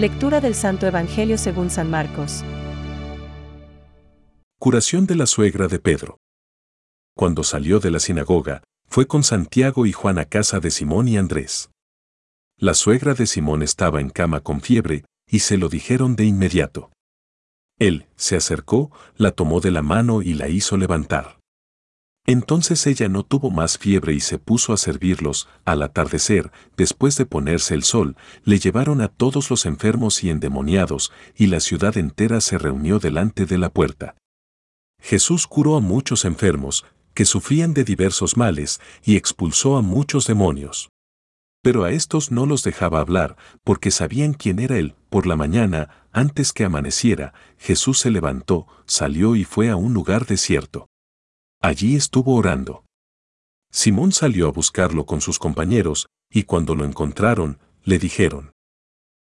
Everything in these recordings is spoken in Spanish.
Lectura del Santo Evangelio según San Marcos. Curación de la suegra de Pedro. Cuando salió de la sinagoga, fue con Santiago y Juan a casa de Simón y Andrés. La suegra de Simón estaba en cama con fiebre, y se lo dijeron de inmediato. Él se acercó, la tomó de la mano y la hizo levantar. Entonces ella no tuvo más fiebre y se puso a servirlos. Al atardecer, después de ponerse el sol, le llevaron a todos los enfermos y endemoniados, y la ciudad entera se reunió delante de la puerta. Jesús curó a muchos enfermos, que sufrían de diversos males, y expulsó a muchos demonios. Pero a estos no los dejaba hablar, porque sabían quién era él. Por la mañana, antes que amaneciera, Jesús se levantó, salió y fue a un lugar desierto. Allí estuvo orando. Simón salió a buscarlo con sus compañeros, y cuando lo encontraron, le dijeron,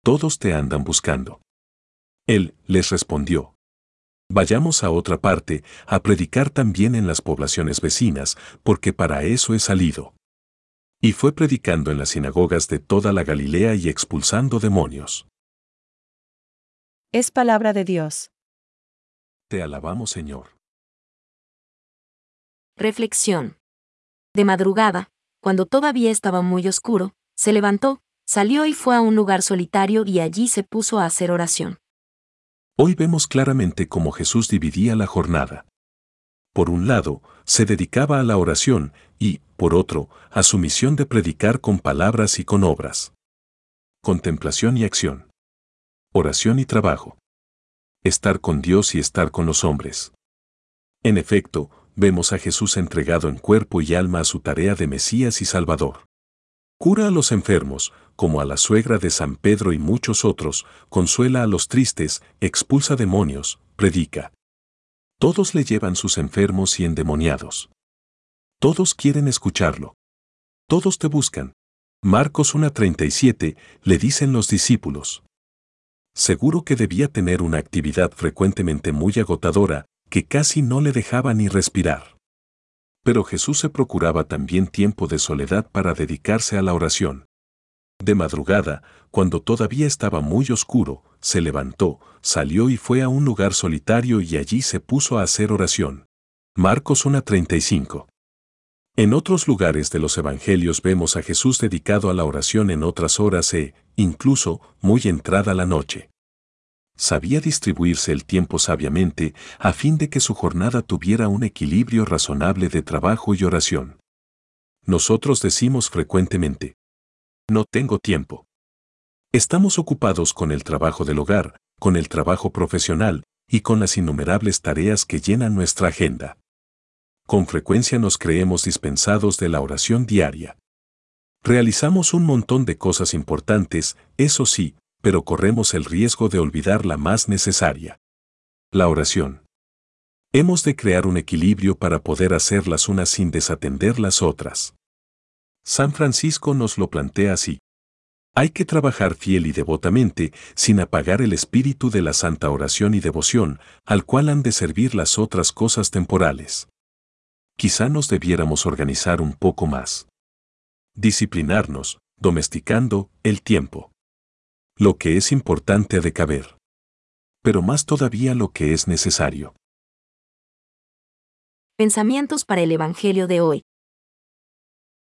Todos te andan buscando. Él les respondió, Vayamos a otra parte, a predicar también en las poblaciones vecinas, porque para eso he salido. Y fue predicando en las sinagogas de toda la Galilea y expulsando demonios. Es palabra de Dios. Te alabamos, Señor. Reflexión. De madrugada, cuando todavía estaba muy oscuro, se levantó, salió y fue a un lugar solitario y allí se puso a hacer oración. Hoy vemos claramente cómo Jesús dividía la jornada. Por un lado, se dedicaba a la oración y, por otro, a su misión de predicar con palabras y con obras. Contemplación y acción. Oración y trabajo. Estar con Dios y estar con los hombres. En efecto, vemos a Jesús entregado en cuerpo y alma a su tarea de Mesías y Salvador. Cura a los enfermos, como a la suegra de San Pedro y muchos otros, consuela a los tristes, expulsa demonios, predica. Todos le llevan sus enfermos y endemoniados. Todos quieren escucharlo. Todos te buscan. Marcos 1.37 le dicen los discípulos. Seguro que debía tener una actividad frecuentemente muy agotadora, que casi no le dejaba ni respirar. Pero Jesús se procuraba también tiempo de soledad para dedicarse a la oración. De madrugada, cuando todavía estaba muy oscuro, se levantó, salió y fue a un lugar solitario y allí se puso a hacer oración. Marcos 1.35. En otros lugares de los Evangelios vemos a Jesús dedicado a la oración en otras horas e, incluso, muy entrada la noche sabía distribuirse el tiempo sabiamente a fin de que su jornada tuviera un equilibrio razonable de trabajo y oración. Nosotros decimos frecuentemente, no tengo tiempo. Estamos ocupados con el trabajo del hogar, con el trabajo profesional y con las innumerables tareas que llenan nuestra agenda. Con frecuencia nos creemos dispensados de la oración diaria. Realizamos un montón de cosas importantes, eso sí, pero corremos el riesgo de olvidar la más necesaria. La oración. Hemos de crear un equilibrio para poder hacerlas unas sin desatender las otras. San Francisco nos lo plantea así. Hay que trabajar fiel y devotamente, sin apagar el espíritu de la santa oración y devoción, al cual han de servir las otras cosas temporales. Quizá nos debiéramos organizar un poco más. Disciplinarnos, domesticando el tiempo lo que es importante ha de caber. Pero más todavía lo que es necesario. Pensamientos para el Evangelio de hoy.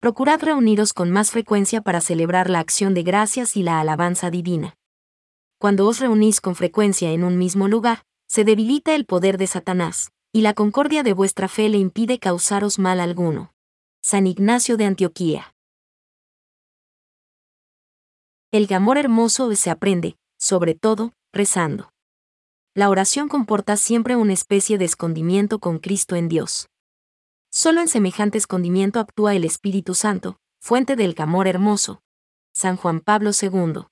Procurad reuniros con más frecuencia para celebrar la acción de gracias y la alabanza divina. Cuando os reunís con frecuencia en un mismo lugar, se debilita el poder de Satanás, y la concordia de vuestra fe le impide causaros mal alguno. San Ignacio de Antioquía. El amor hermoso se aprende, sobre todo, rezando. La oración comporta siempre una especie de escondimiento con Cristo en Dios. Solo en semejante escondimiento actúa el Espíritu Santo, fuente del amor hermoso. San Juan Pablo II.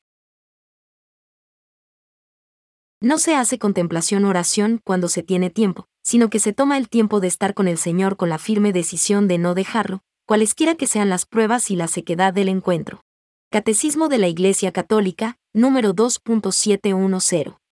No se hace contemplación oración cuando se tiene tiempo, sino que se toma el tiempo de estar con el Señor con la firme decisión de no dejarlo, cualesquiera que sean las pruebas y la sequedad del encuentro. Catecismo de la Iglesia Católica, número 2.710.